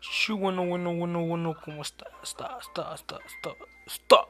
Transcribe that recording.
Sí, bueno, bueno, bueno, bueno, ¿cómo está? Está, está, está, está, está.